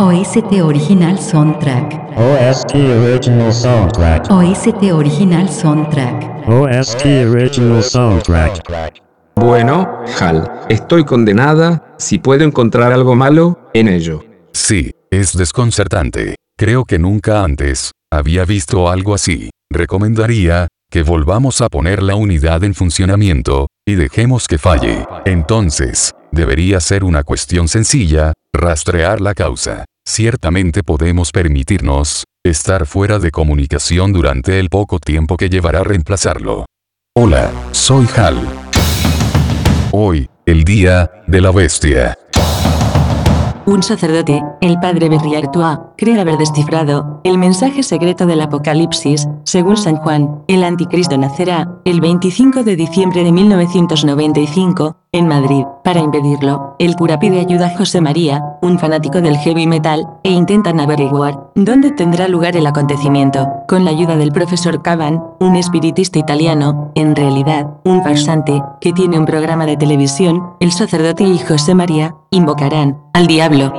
OST Original Soundtrack. OST Original Soundtrack. OST Original Soundtrack. OST Original Soundtrack. Bueno, Hal, estoy condenada, si puedo encontrar algo malo, en ello. Sí, es desconcertante. Creo que nunca antes había visto algo así. Recomendaría que volvamos a poner la unidad en funcionamiento y dejemos que falle. Entonces, debería ser una cuestión sencilla, rastrear la causa. Ciertamente podemos permitirnos estar fuera de comunicación durante el poco tiempo que llevará reemplazarlo. Hola, soy Hal. Hoy, el día de la bestia. Un sacerdote, el padre Berriartua, cree haber descifrado el mensaje secreto del Apocalipsis, según San Juan, el anticristo nacerá, el 25 de diciembre de 1995, en Madrid. Para impedirlo, el cura pide ayuda a José María, un fanático del heavy metal, e intentan averiguar dónde tendrá lugar el acontecimiento. Con la ayuda del profesor Caban, un espiritista italiano, en realidad, un farsante, que tiene un programa de televisión, el sacerdote y José María, invocarán al diablo.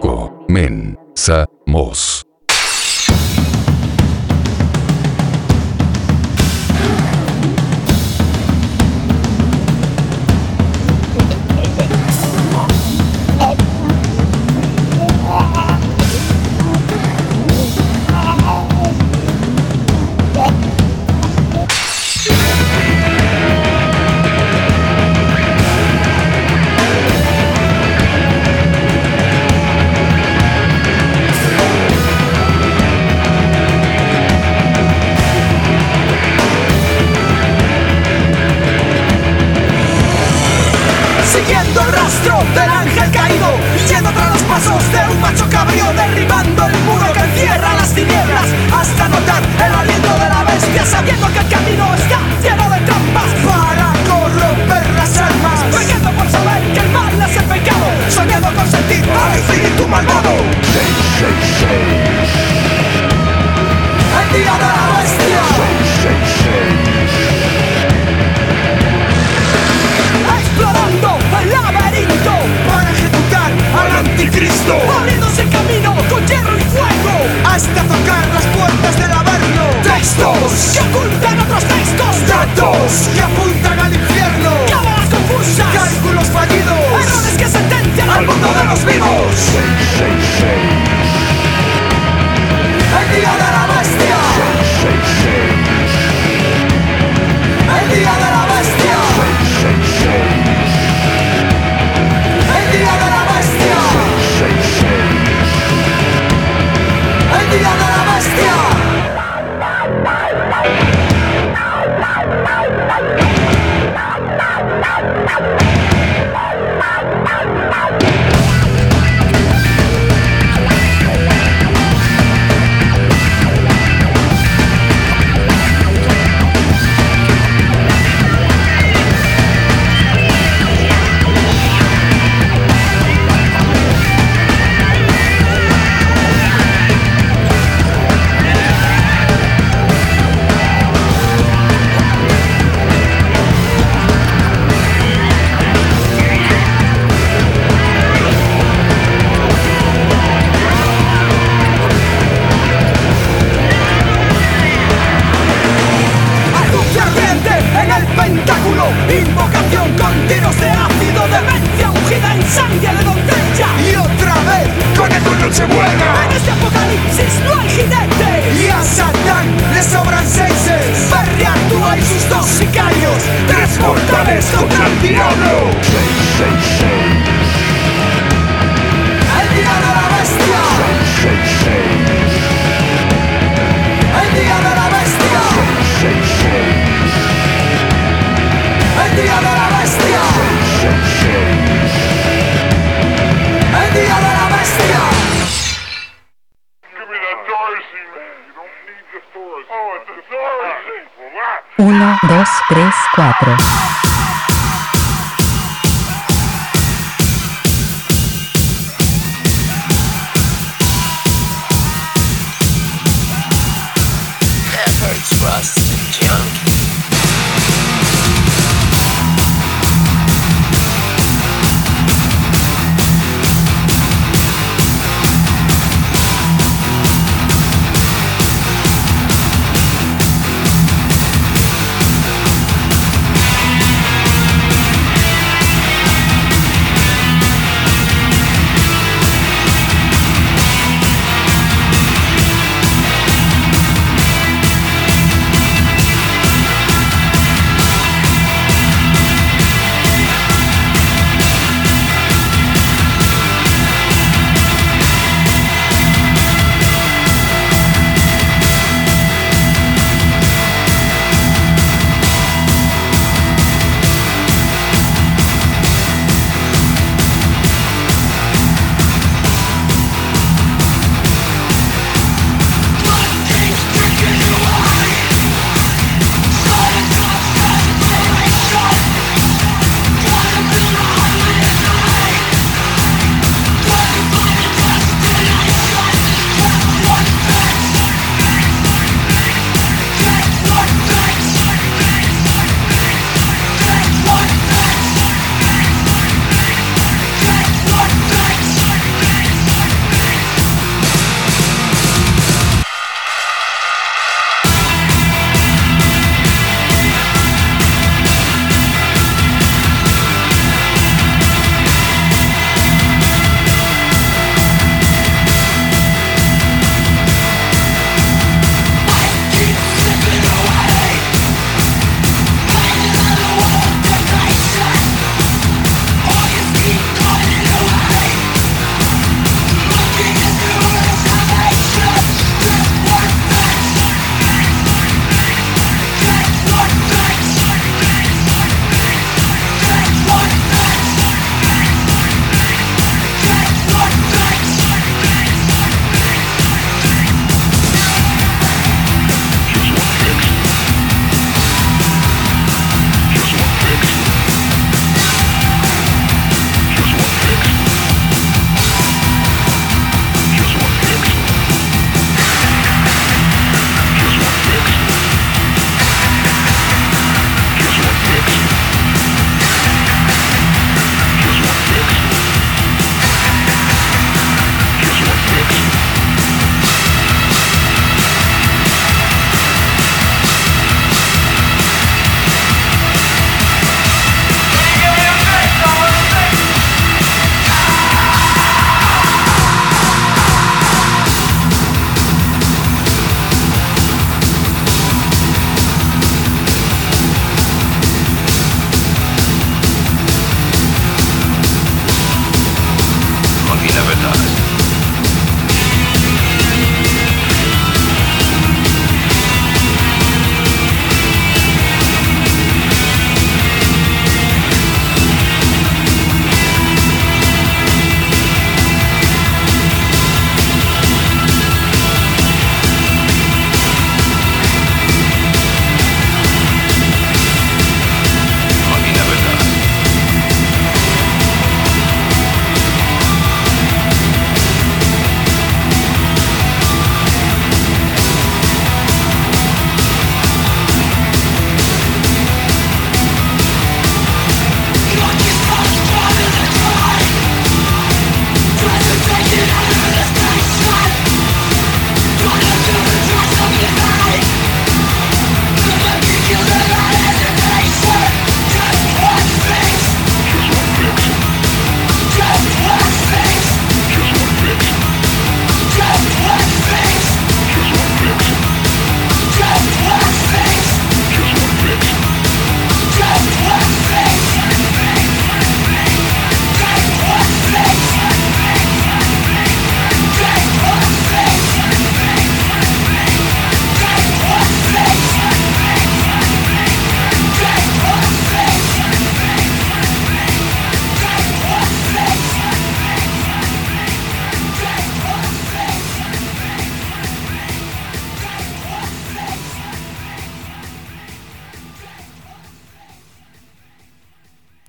Comenzamos.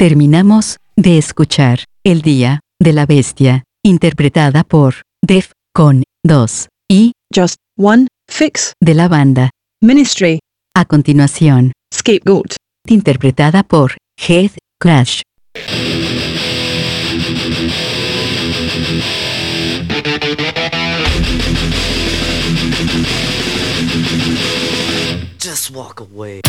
Terminamos de escuchar El Día de la Bestia, interpretada por Def con 2 y Just One Fix de la banda. Ministry A continuación, Scapegoat. interpretada por Head Crash. Just walk away.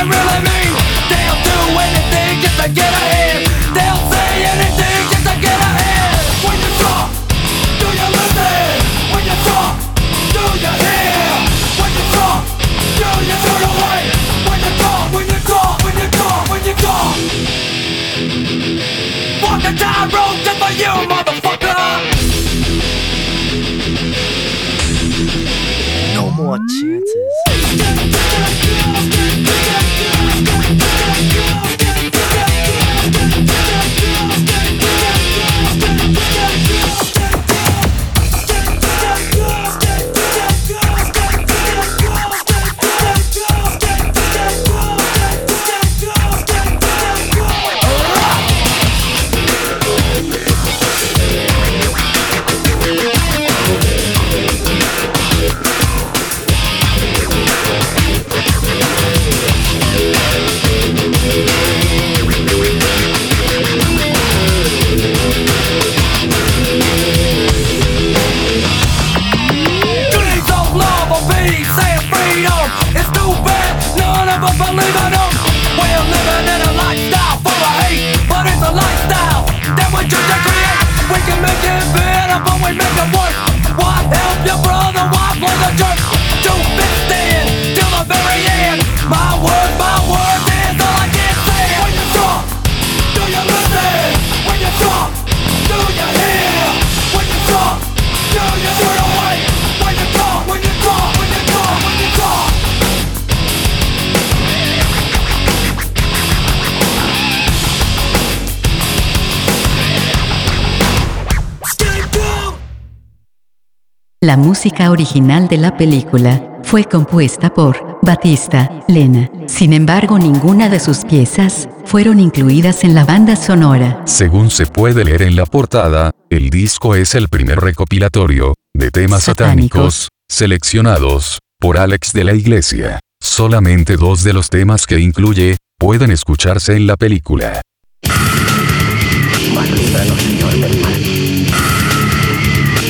They really mean. They'll do anything just to get ahead. They'll say anything just to get ahead. When you talk, do you listen? When you talk, do you hear? When you talk, do you turn away? When you talk, when you talk, when you talk, when you talk. Walk the just for you, motherfucker. No more chances. La música original de la película fue compuesta por Batista Lena. Sin embargo, ninguna de sus piezas fueron incluidas en la banda sonora. Según se puede leer en la portada, el disco es el primer recopilatorio de temas satánicos seleccionados por Alex de la Iglesia. Solamente dos de los temas que incluye pueden escucharse en la película.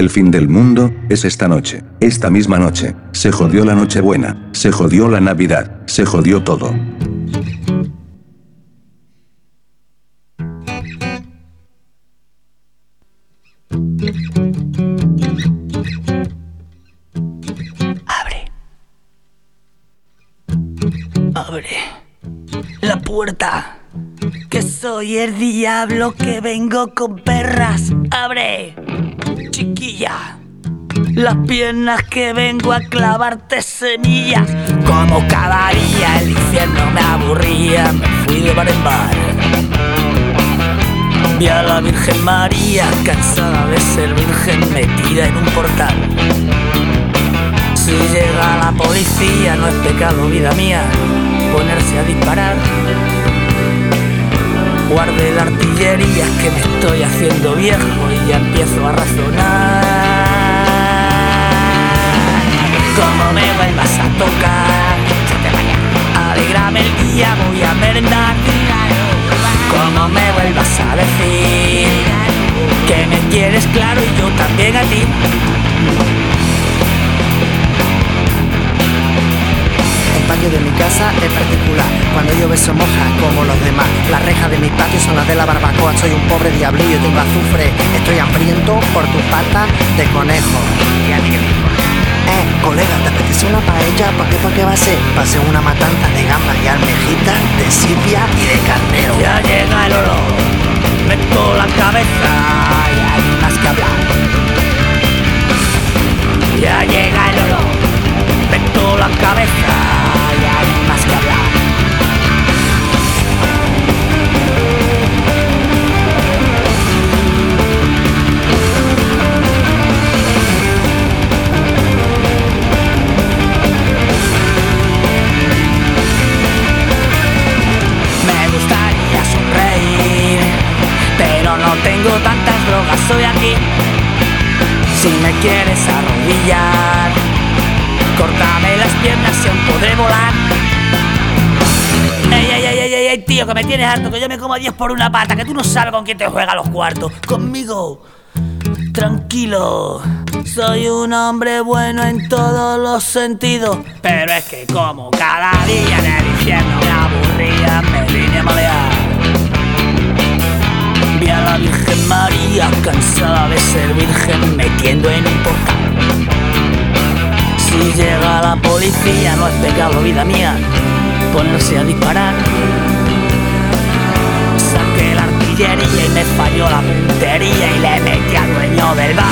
El fin del mundo, es esta noche. Esta misma noche. Se jodió la Nochebuena. Se jodió la Navidad. Se jodió todo. Abre. Abre. La puerta. Que soy el diablo que vengo con perras. Abre. Chiquilla. Las piernas que vengo a clavarte semillas. Como cada día el infierno me aburría. Me fui de bar en bar. Vi a la Virgen María cansada de ser virgen metida en un portal. Si llega la policía no es pecado, vida mía, ponerse a disparar. Guarde la artillería que me estoy haciendo viejo y ya empiezo a razonar. Como me vuelvas a tocar, alegrame el día, voy a merendar. Como me vuelvas a decir que me quieres claro y yo también a ti. Patio de mi casa es particular. Cuando llueve se moja como los demás. Las rejas de mi patio son las de la barbacoa. Soy un pobre diablillo, tengo azufre. Estoy hambriento por tu pata de conejo. Eh, colega, ¿te apetece una paella? ¿Para qué, para qué va a ser? Va a ser una matanza de gambas y almejitas, de sipia y de carnero. Harto, que yo me como a Dios por una pata, que tú no sabes con quién te juega los cuartos. Conmigo. Tranquilo, soy un hombre bueno en todos los sentidos. Pero es que como cada día en el infierno me aburría, me vine a malear. Vi a la Virgen María cansada de ser virgen metiendo en un portal. Si llega la policía no es pecado, vida mía, ponerse a disparar. Y me falló la puntería y le metí al dueño del bar.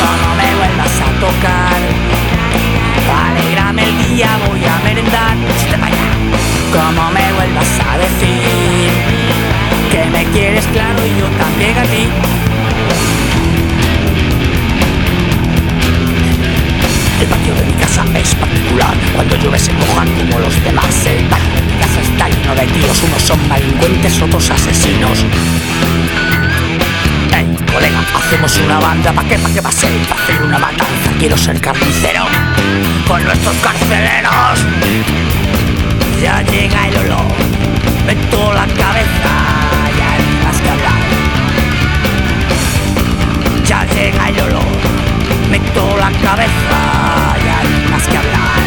Como me vuelvas a tocar, alegrame el día, voy a merendar. Como me vuelvas a decir que me quieres claro y yo también a ti. El patio de mi casa es particular Unos son delincuentes, otros asesinos Ey, colega, hacemos una banda ¿Pa' qué? ¿Pa' qué va a ser? ¿Pa' hacer una matanza? Quiero ser carnicero Con nuestros carceleros Ya llega el olor Meto la cabeza Ya hay más que hablar Ya llega el olor Meto la cabeza Ya hay más que hablar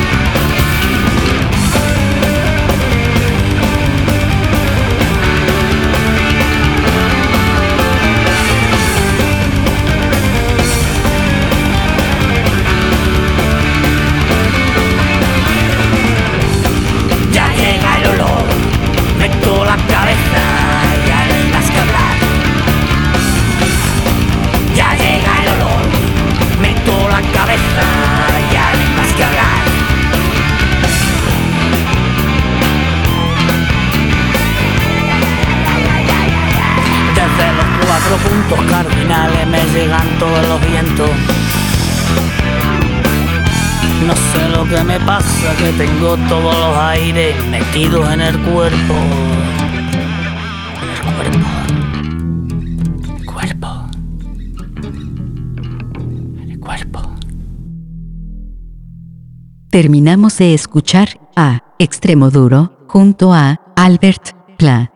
me pasa, que tengo todos los aires metidos en el cuerpo. En el cuerpo. Cuerpo. En el cuerpo. Terminamos de escuchar a Extremo Duro junto a Albert Pla.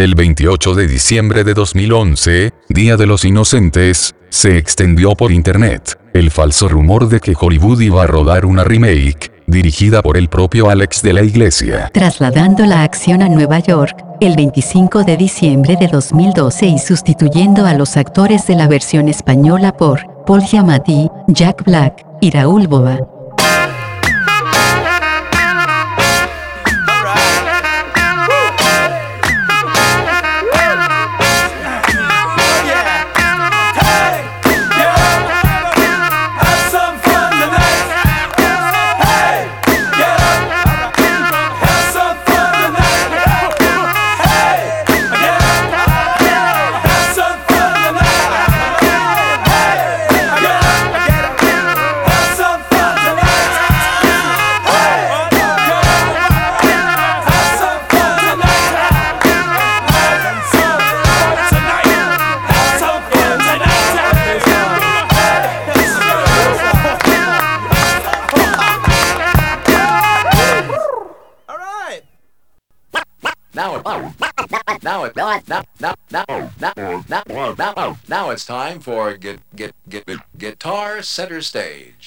El 28 de diciembre de 2011, Día de los Inocentes, se extendió por internet el falso rumor de que Hollywood iba a rodar una remake, dirigida por el propio Alex de la Iglesia. Trasladando la acción a Nueva York, el 25 de diciembre de 2012 y sustituyendo a los actores de la versión española por Paul Giamatti, Jack Black y Raúl Boba. now, now, now, now, now, now, now, now it's time for get, get, get, get guitar center stage.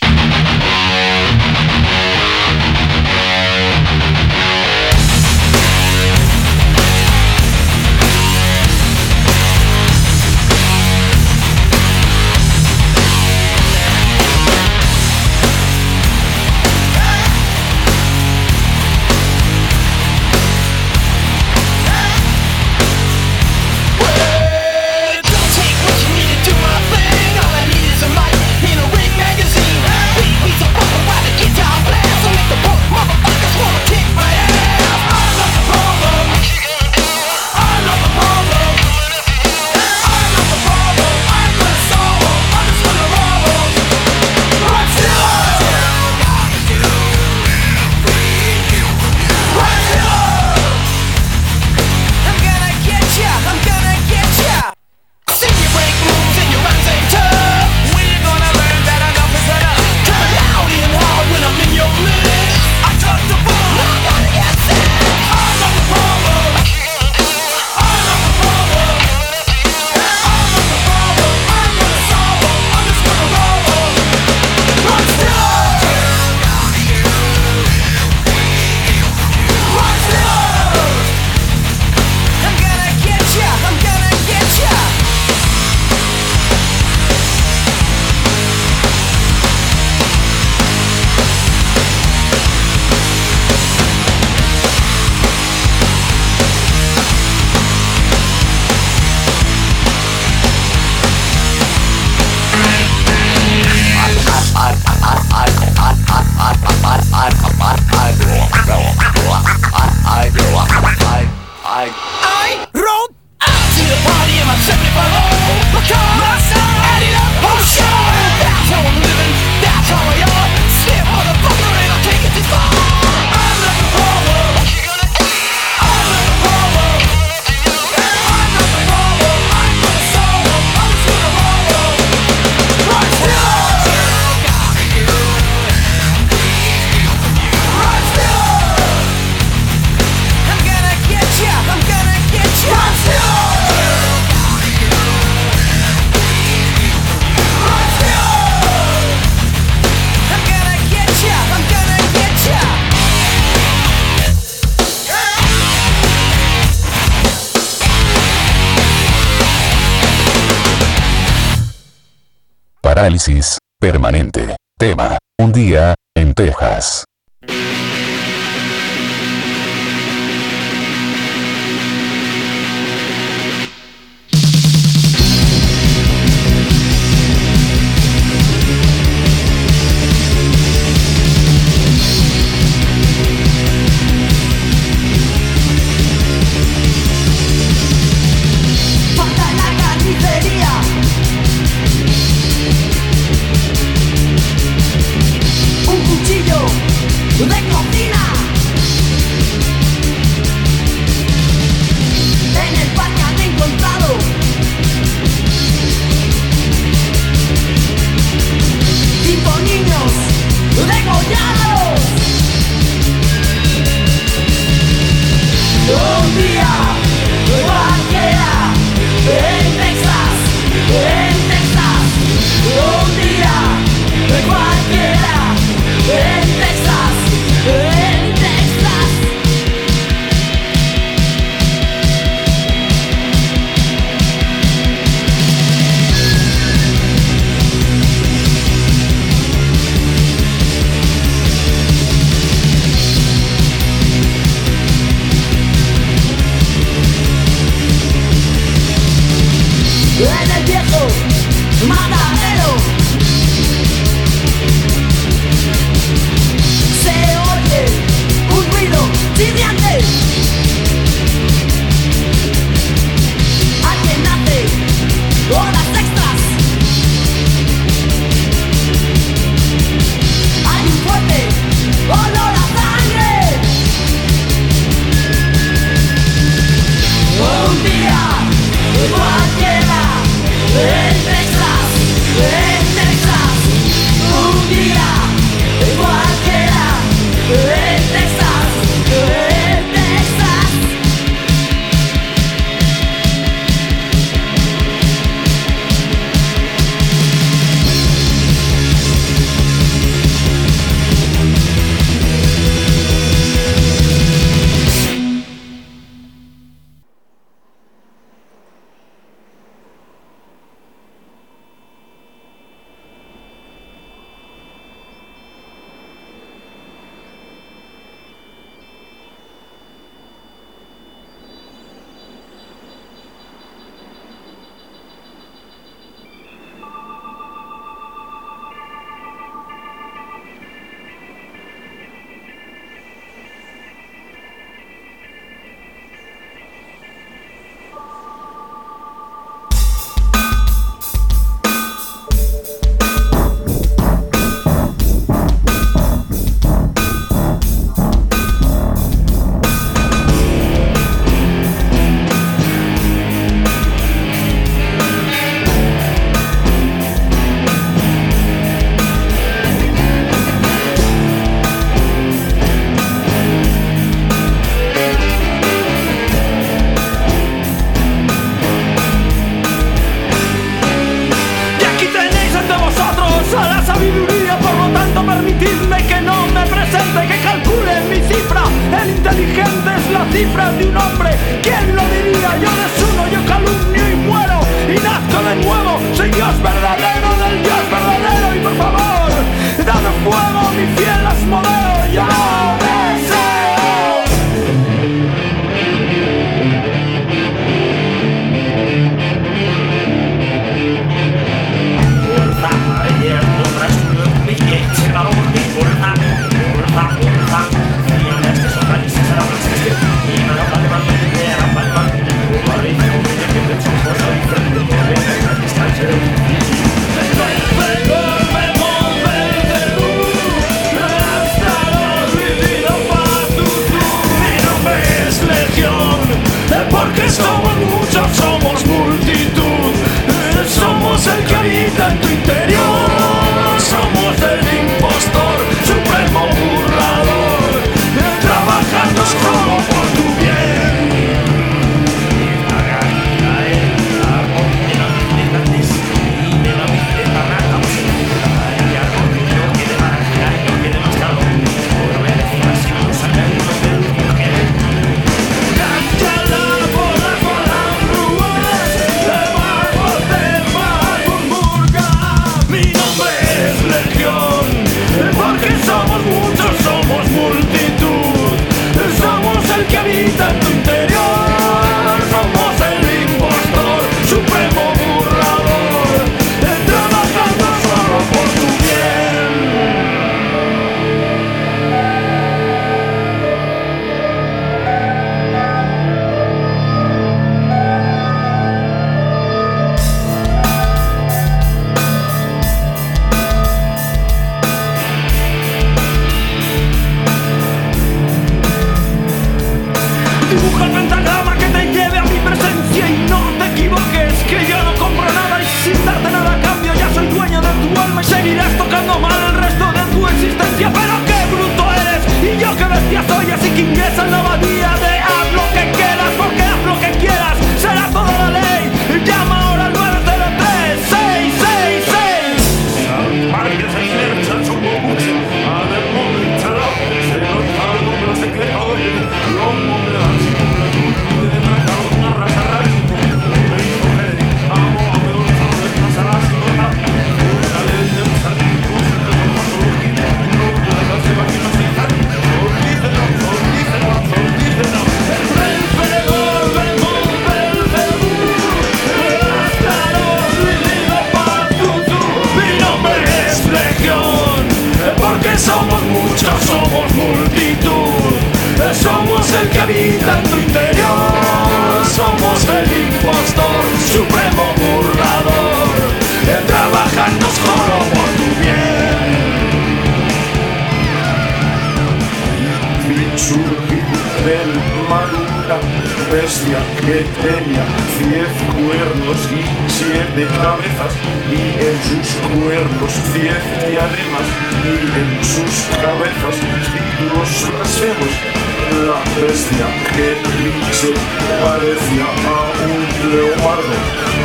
Permanente. Tema. Un día, en Texas.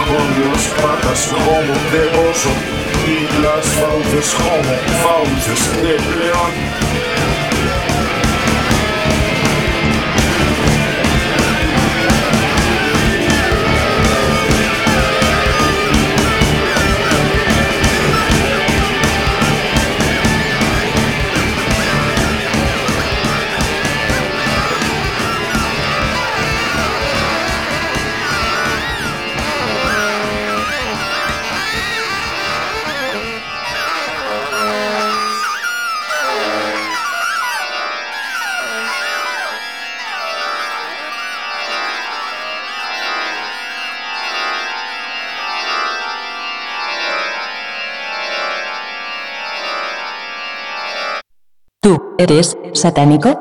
con las patas como de oso y las fauces como fauces de león. ¿Eres satánico?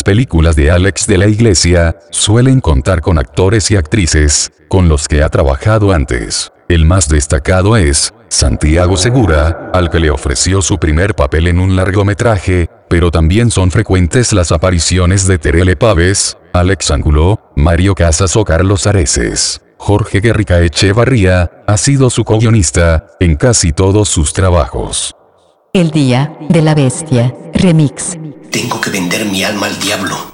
Las películas de Alex de la Iglesia suelen contar con actores y actrices con los que ha trabajado antes. El más destacado es Santiago Segura, al que le ofreció su primer papel en un largometraje, pero también son frecuentes las apariciones de Terele Paves, Alex Angulo, Mario Casas o Carlos Areces. Jorge Guerrica Echevarría ha sido su co-guionista en casi todos sus trabajos. El Día de la Bestia, Remix. Tengo que vender mi alma al diablo.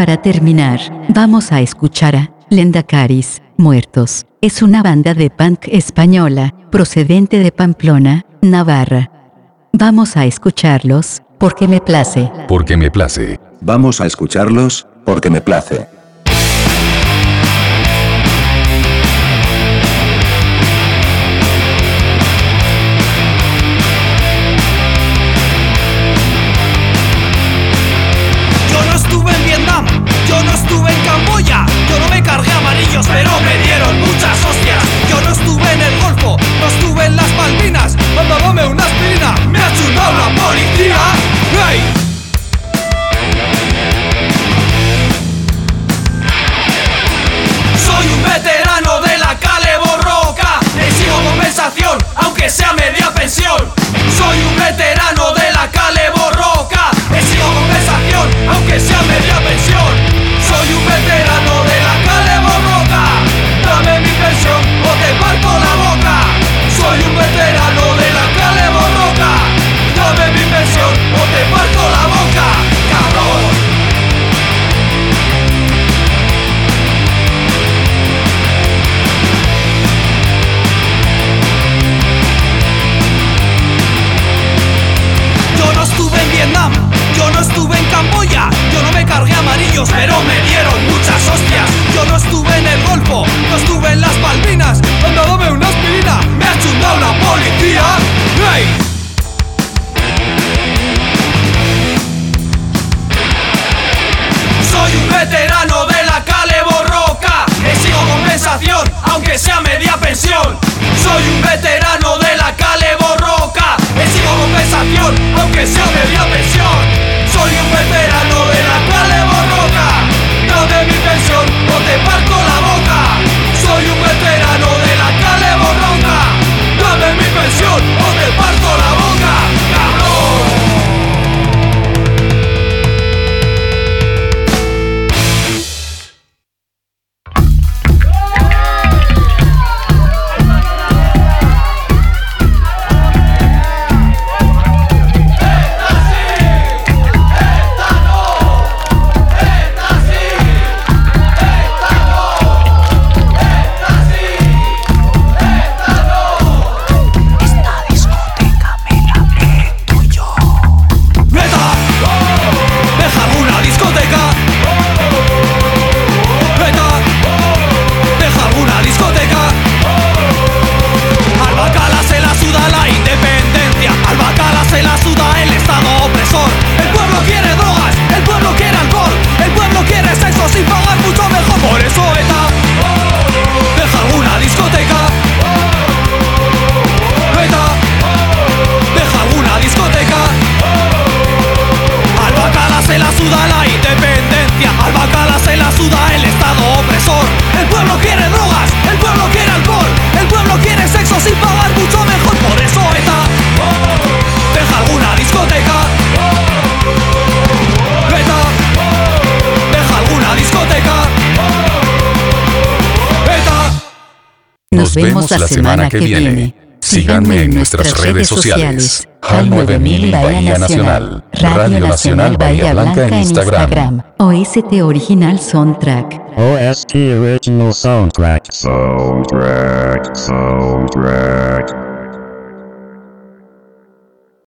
Para terminar, vamos a escuchar a Lendacaris, Muertos. Es una banda de punk española, procedente de Pamplona, Navarra. Vamos a escucharlos, porque me place. Porque me place. Vamos a escucharlos, porque me place. vemos la semana que viene. Síganme en nuestras redes sociales. HAL 9000 y Bahía Nacional. Radio Nacional Bahía Blanca en Instagram. OST Original Soundtrack. OST Original Soundtrack. Soundtrack. Soundtrack.